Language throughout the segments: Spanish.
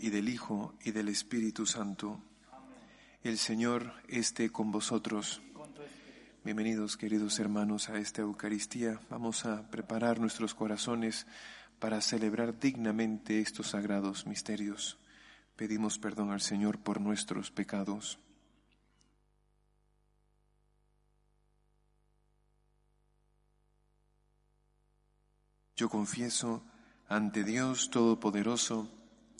y del Hijo, y del Espíritu Santo. El Señor esté con vosotros. Bienvenidos, queridos hermanos, a esta Eucaristía. Vamos a preparar nuestros corazones para celebrar dignamente estos sagrados misterios. Pedimos perdón al Señor por nuestros pecados. Yo confieso ante Dios Todopoderoso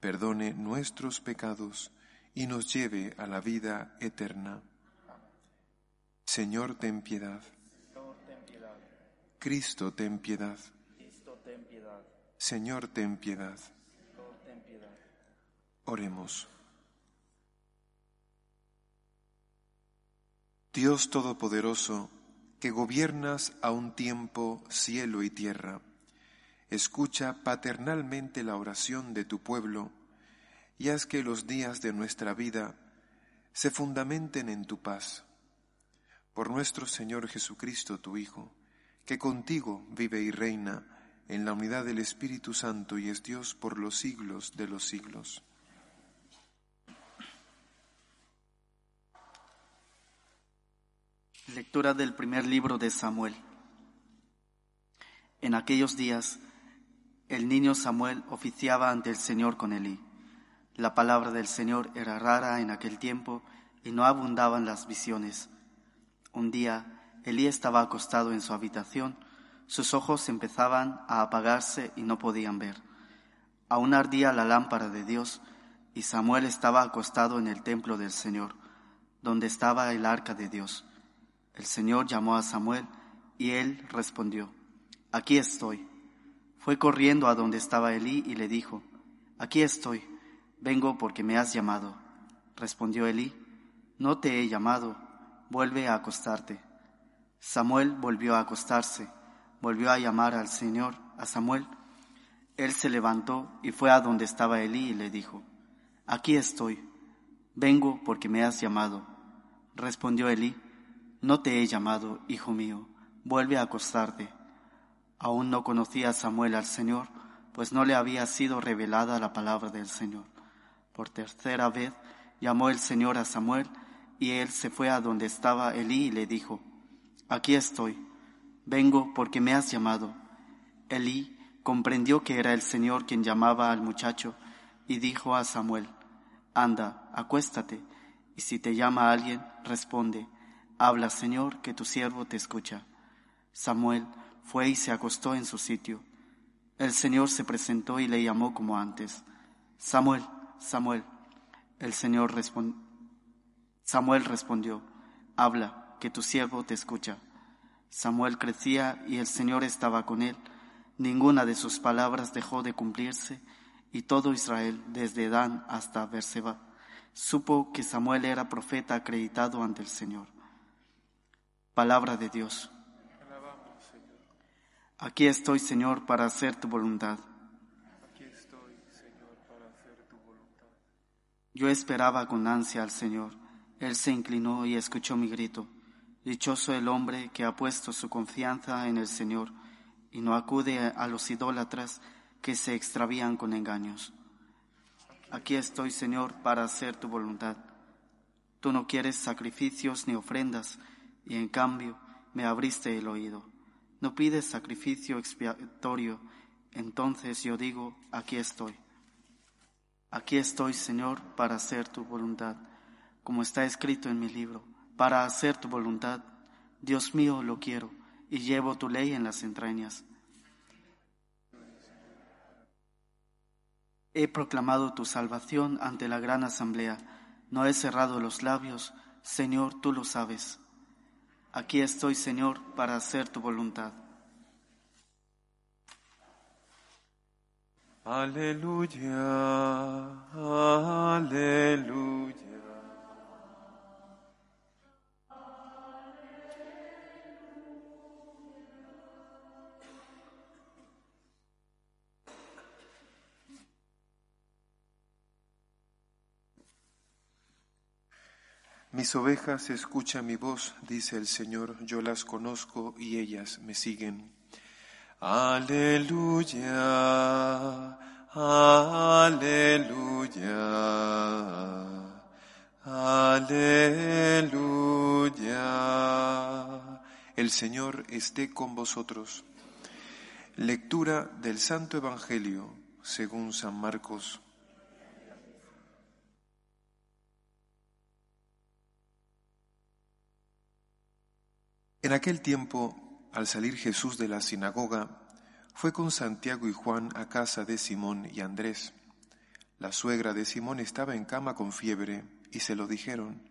perdone nuestros pecados y nos lleve a la vida eterna. Señor, ten piedad. Cristo, ten piedad. Señor, ten piedad. Oremos. Dios Todopoderoso, que gobiernas a un tiempo cielo y tierra, escucha paternalmente la oración de tu pueblo y haz que los días de nuestra vida se fundamenten en tu paz. Por nuestro Señor Jesucristo, tu Hijo, que contigo vive y reina en la unidad del Espíritu Santo y es Dios por los siglos de los siglos. Lectura del primer libro de Samuel. En aquellos días, el niño Samuel oficiaba ante el Señor con Elí. La palabra del Señor era rara en aquel tiempo y no abundaban las visiones. Un día, Elí estaba acostado en su habitación, sus ojos empezaban a apagarse y no podían ver. Aún ardía la lámpara de Dios y Samuel estaba acostado en el templo del Señor, donde estaba el arca de Dios. El Señor llamó a Samuel y él respondió, Aquí estoy. Fue corriendo a donde estaba Elí y le dijo, Aquí estoy, vengo porque me has llamado. Respondió Elí, No te he llamado, vuelve a acostarte. Samuel volvió a acostarse, volvió a llamar al Señor, a Samuel. Él se levantó y fue a donde estaba Elí y le dijo, Aquí estoy, vengo porque me has llamado. Respondió Elí, No te he llamado, hijo mío, vuelve a acostarte. Aún no conocía Samuel al Señor, pues no le había sido revelada la palabra del Señor. Por tercera vez llamó el Señor a Samuel, y él se fue a donde estaba Elí y le dijo, Aquí estoy, vengo porque me has llamado. Elí comprendió que era el Señor quien llamaba al muchacho, y dijo a Samuel, Anda, acuéstate, y si te llama alguien, responde, Habla, Señor, que tu siervo te escucha. Samuel fue y se acostó en su sitio. El Señor se presentó y le llamó como antes. Samuel, Samuel. El Señor. Samuel respondió, Habla, que tu siervo te escucha. Samuel crecía y el Señor estaba con él. Ninguna de sus palabras dejó de cumplirse y todo Israel, desde Dan hasta Berseba, supo que Samuel era profeta acreditado ante el Señor. Palabra de Dios. Aquí estoy, Señor, para hacer tu voluntad. Aquí estoy, Señor, para hacer tu voluntad. Yo esperaba con ansia al Señor. Él se inclinó y escuchó mi grito. Dichoso el hombre que ha puesto su confianza en el Señor y no acude a los idólatras que se extravían con engaños. Aquí estoy, Señor, para hacer tu voluntad. Tú no quieres sacrificios ni ofrendas, y en cambio me abriste el oído. No pides sacrificio expiatorio, entonces yo digo, aquí estoy. Aquí estoy, Señor, para hacer tu voluntad, como está escrito en mi libro, para hacer tu voluntad. Dios mío, lo quiero, y llevo tu ley en las entrañas. He proclamado tu salvación ante la gran asamblea. No he cerrado los labios. Señor, tú lo sabes. Aquí estoy, Señor, para hacer tu voluntad. Aleluya, aleluya. Mis ovejas escuchan mi voz, dice el Señor, yo las conozco y ellas me siguen. Aleluya, aleluya, aleluya. El Señor esté con vosotros. Lectura del Santo Evangelio según San Marcos. En aquel tiempo, al salir Jesús de la sinagoga, fue con Santiago y Juan a casa de Simón y Andrés. La suegra de Simón estaba en cama con fiebre y se lo dijeron.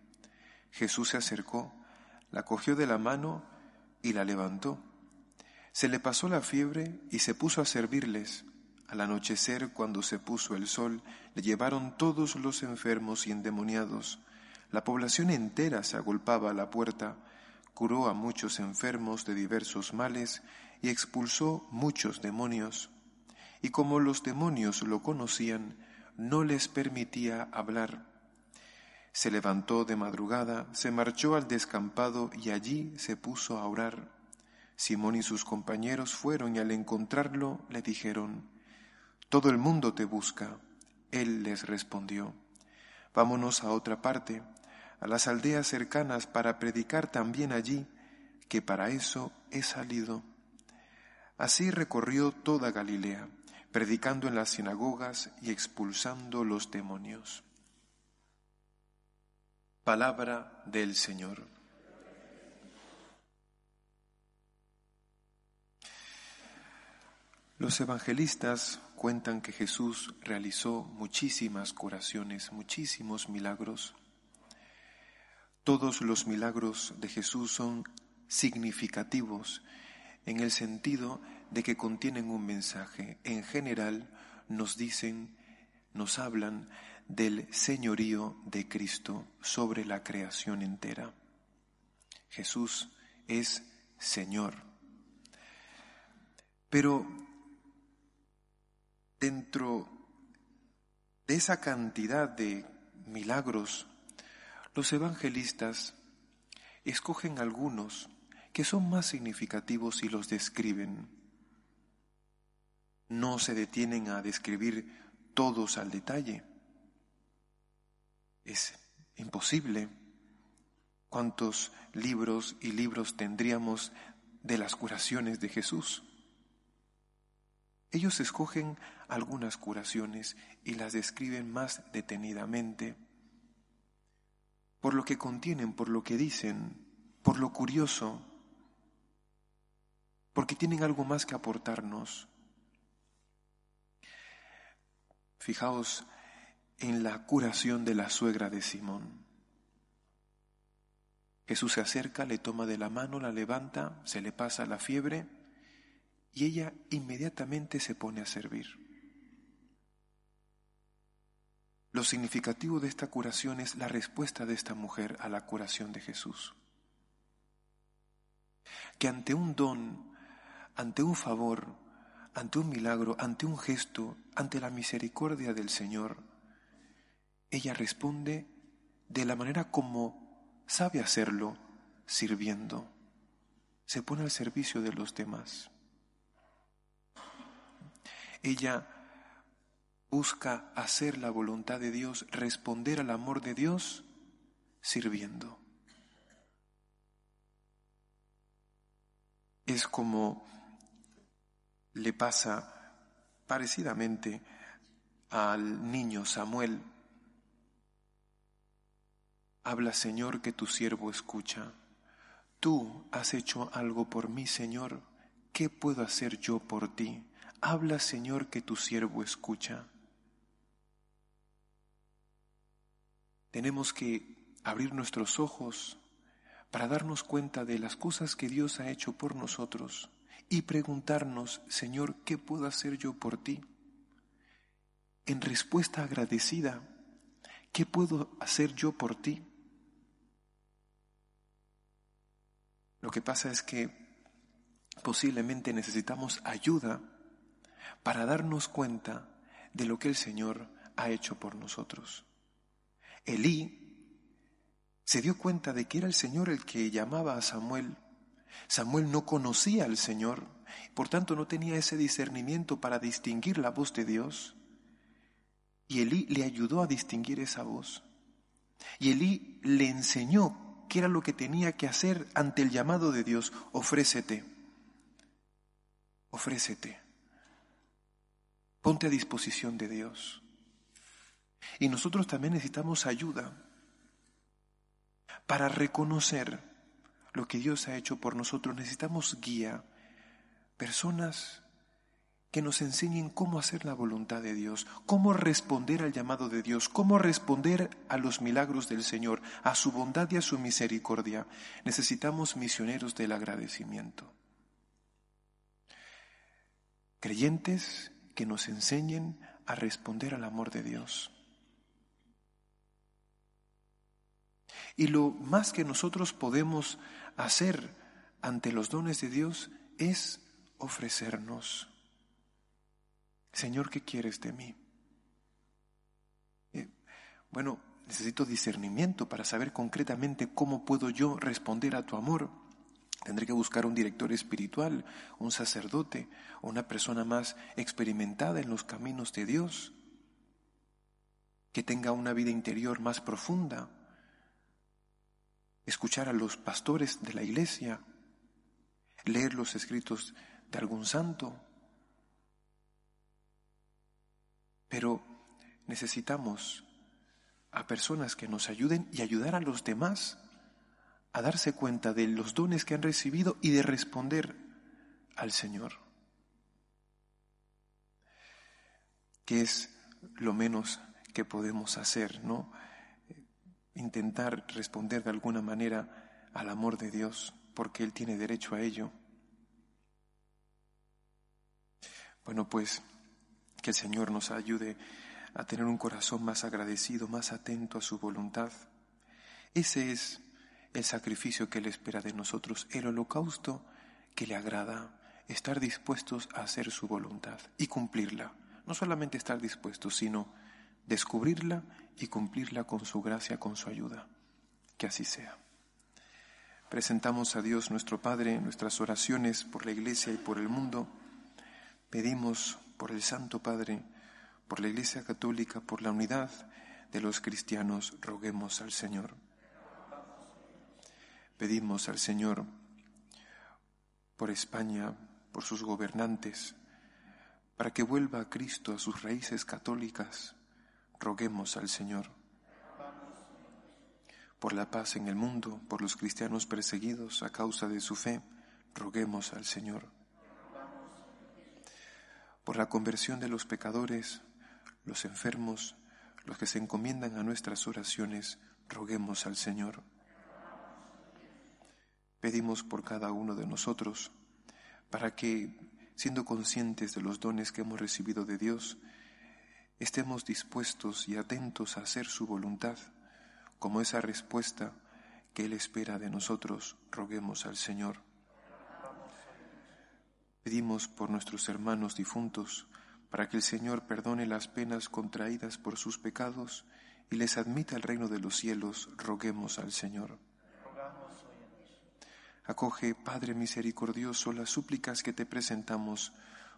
Jesús se acercó, la cogió de la mano y la levantó. Se le pasó la fiebre y se puso a servirles. Al anochecer, cuando se puso el sol, le llevaron todos los enfermos y endemoniados. La población entera se agolpaba a la puerta curó a muchos enfermos de diversos males y expulsó muchos demonios. Y como los demonios lo conocían, no les permitía hablar. Se levantó de madrugada, se marchó al descampado y allí se puso a orar. Simón y sus compañeros fueron y al encontrarlo le dijeron, Todo el mundo te busca. Él les respondió, Vámonos a otra parte a las aldeas cercanas para predicar también allí, que para eso he salido. Así recorrió toda Galilea, predicando en las sinagogas y expulsando los demonios. Palabra del Señor. Los evangelistas cuentan que Jesús realizó muchísimas curaciones, muchísimos milagros. Todos los milagros de Jesús son significativos en el sentido de que contienen un mensaje. En general nos dicen, nos hablan del señorío de Cristo sobre la creación entera. Jesús es Señor. Pero dentro de esa cantidad de milagros los evangelistas escogen algunos que son más significativos y los describen. No se detienen a describir todos al detalle. Es imposible. ¿Cuántos libros y libros tendríamos de las curaciones de Jesús? Ellos escogen algunas curaciones y las describen más detenidamente por lo que contienen, por lo que dicen, por lo curioso, porque tienen algo más que aportarnos. Fijaos en la curación de la suegra de Simón. Jesús se acerca, le toma de la mano, la levanta, se le pasa la fiebre y ella inmediatamente se pone a servir. Lo significativo de esta curación es la respuesta de esta mujer a la curación de Jesús. Que ante un don, ante un favor, ante un milagro, ante un gesto, ante la misericordia del Señor, ella responde de la manera como sabe hacerlo, sirviendo, se pone al servicio de los demás. Ella busca hacer la voluntad de Dios, responder al amor de Dios sirviendo. Es como le pasa parecidamente al niño Samuel. Habla Señor que tu siervo escucha. Tú has hecho algo por mí, Señor. ¿Qué puedo hacer yo por ti? Habla, Señor, que tu siervo escucha. Tenemos que abrir nuestros ojos para darnos cuenta de las cosas que Dios ha hecho por nosotros y preguntarnos, Señor, ¿qué puedo hacer yo por ti? En respuesta agradecida, ¿qué puedo hacer yo por ti? Lo que pasa es que posiblemente necesitamos ayuda para darnos cuenta de lo que el Señor ha hecho por nosotros. Elí se dio cuenta de que era el Señor el que llamaba a Samuel. Samuel no conocía al Señor, por tanto no tenía ese discernimiento para distinguir la voz de Dios. Y Elí le ayudó a distinguir esa voz. Y Elí le enseñó qué era lo que tenía que hacer ante el llamado de Dios. Ofrécete, ofrécete. Ponte a disposición de Dios. Y nosotros también necesitamos ayuda para reconocer lo que Dios ha hecho por nosotros. Necesitamos guía, personas que nos enseñen cómo hacer la voluntad de Dios, cómo responder al llamado de Dios, cómo responder a los milagros del Señor, a su bondad y a su misericordia. Necesitamos misioneros del agradecimiento. Creyentes que nos enseñen a responder al amor de Dios. Y lo más que nosotros podemos hacer ante los dones de Dios es ofrecernos. Señor, ¿qué quieres de mí? Eh, bueno, necesito discernimiento para saber concretamente cómo puedo yo responder a tu amor. Tendré que buscar un director espiritual, un sacerdote una persona más experimentada en los caminos de Dios, que tenga una vida interior más profunda. Escuchar a los pastores de la iglesia, leer los escritos de algún santo. Pero necesitamos a personas que nos ayuden y ayudar a los demás a darse cuenta de los dones que han recibido y de responder al Señor. ¿Qué es lo menos que podemos hacer, no? Intentar responder de alguna manera al amor de Dios, porque Él tiene derecho a ello. Bueno, pues que el Señor nos ayude a tener un corazón más agradecido, más atento a su voluntad. Ese es el sacrificio que Él espera de nosotros, el holocausto que le agrada, estar dispuestos a hacer su voluntad y cumplirla. No solamente estar dispuestos, sino descubrirla y cumplirla con su gracia, con su ayuda. Que así sea. Presentamos a Dios nuestro Padre nuestras oraciones por la Iglesia y por el mundo. Pedimos por el Santo Padre, por la Iglesia Católica, por la unidad de los cristianos, roguemos al Señor. Pedimos al Señor por España, por sus gobernantes, para que vuelva a Cristo a sus raíces católicas. Roguemos al Señor. Por la paz en el mundo, por los cristianos perseguidos a causa de su fe, roguemos al Señor. Por la conversión de los pecadores, los enfermos, los que se encomiendan a nuestras oraciones, roguemos al Señor. Pedimos por cada uno de nosotros para que, siendo conscientes de los dones que hemos recibido de Dios, estemos dispuestos y atentos a hacer su voluntad, como esa respuesta que Él espera de nosotros, roguemos al Señor. Pedimos por nuestros hermanos difuntos, para que el Señor perdone las penas contraídas por sus pecados y les admita el reino de los cielos, roguemos al Señor. Acoge, Padre misericordioso, las súplicas que te presentamos,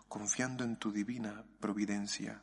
confiando en tu divina providencia,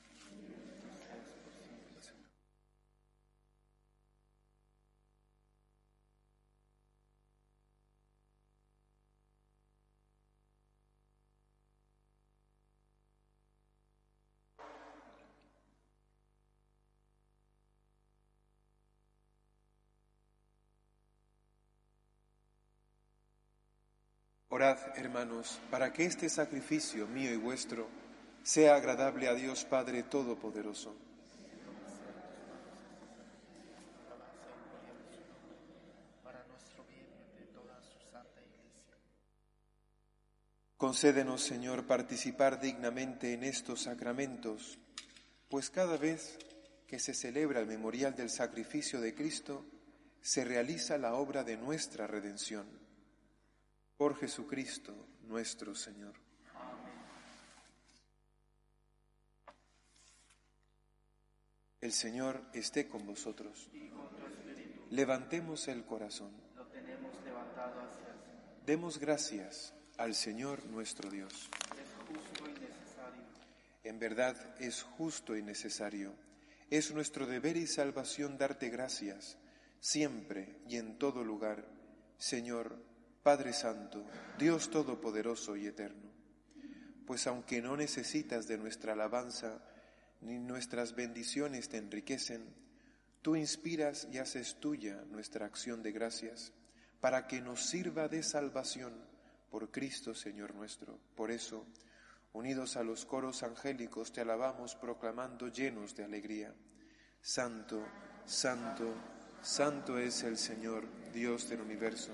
Orad, hermanos, para que este sacrificio mío y vuestro sea agradable a Dios Padre Todopoderoso. Concédenos, Señor, participar dignamente en estos sacramentos, pues cada vez que se celebra el memorial del sacrificio de Cristo, se realiza la obra de nuestra redención por Jesucristo nuestro Señor. El Señor esté con vosotros. Levantemos el corazón. Demos gracias al Señor nuestro Dios. En verdad es justo y necesario. Es nuestro deber y salvación darte gracias, siempre y en todo lugar, Señor Padre Santo, Dios Todopoderoso y Eterno, pues aunque no necesitas de nuestra alabanza, ni nuestras bendiciones te enriquecen, tú inspiras y haces tuya nuestra acción de gracias, para que nos sirva de salvación por Cristo Señor nuestro. Por eso, unidos a los coros angélicos, te alabamos proclamando llenos de alegría. Santo, santo, santo es el Señor, Dios del universo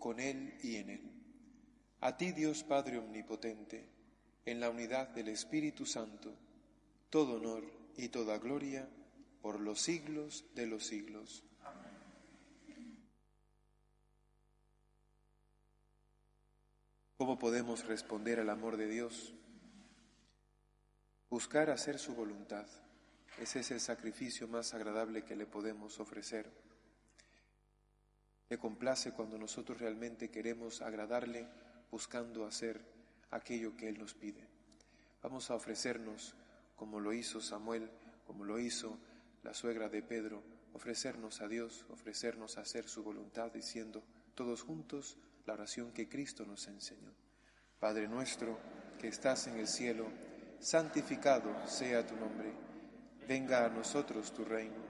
con Él y en Él. A ti Dios Padre Omnipotente, en la unidad del Espíritu Santo, todo honor y toda gloria por los siglos de los siglos. ¿Cómo podemos responder al amor de Dios? Buscar hacer su voluntad. Ese es el sacrificio más agradable que le podemos ofrecer. Le complace cuando nosotros realmente queremos agradarle buscando hacer aquello que Él nos pide. Vamos a ofrecernos como lo hizo Samuel, como lo hizo la suegra de Pedro, ofrecernos a Dios, ofrecernos a hacer su voluntad, diciendo todos juntos la oración que Cristo nos enseñó. Padre nuestro que estás en el cielo, santificado sea tu nombre, venga a nosotros tu reino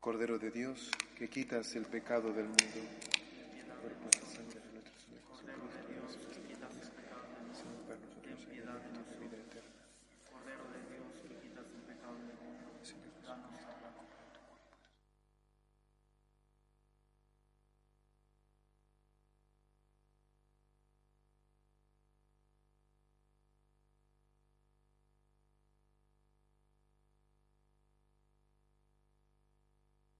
Cordero de Dios, que quitas el pecado del mundo.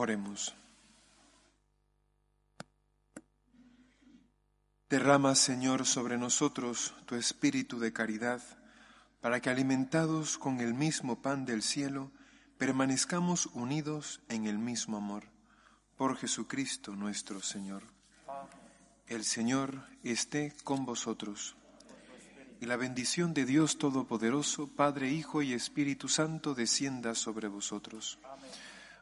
Oremos. Derrama, Señor, sobre nosotros tu espíritu de caridad, para que alimentados con el mismo pan del cielo, permanezcamos unidos en el mismo amor. Por Jesucristo nuestro Señor. El Señor esté con vosotros. Y la bendición de Dios Todopoderoso, Padre, Hijo y Espíritu Santo, descienda sobre vosotros.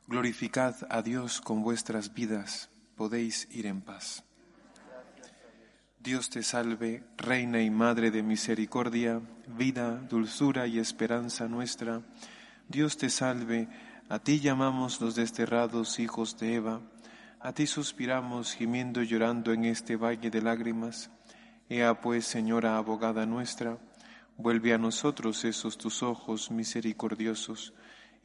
Glorificad a Dios con vuestras vidas. Podéis ir en paz. Dios te salve, Reina y Madre de Misericordia, vida, dulzura y esperanza nuestra. Dios te salve, a ti llamamos los desterrados hijos de Eva, a ti suspiramos gimiendo y llorando en este valle de lágrimas. Ea pues, Señora abogada nuestra, vuelve a nosotros esos tus ojos misericordiosos,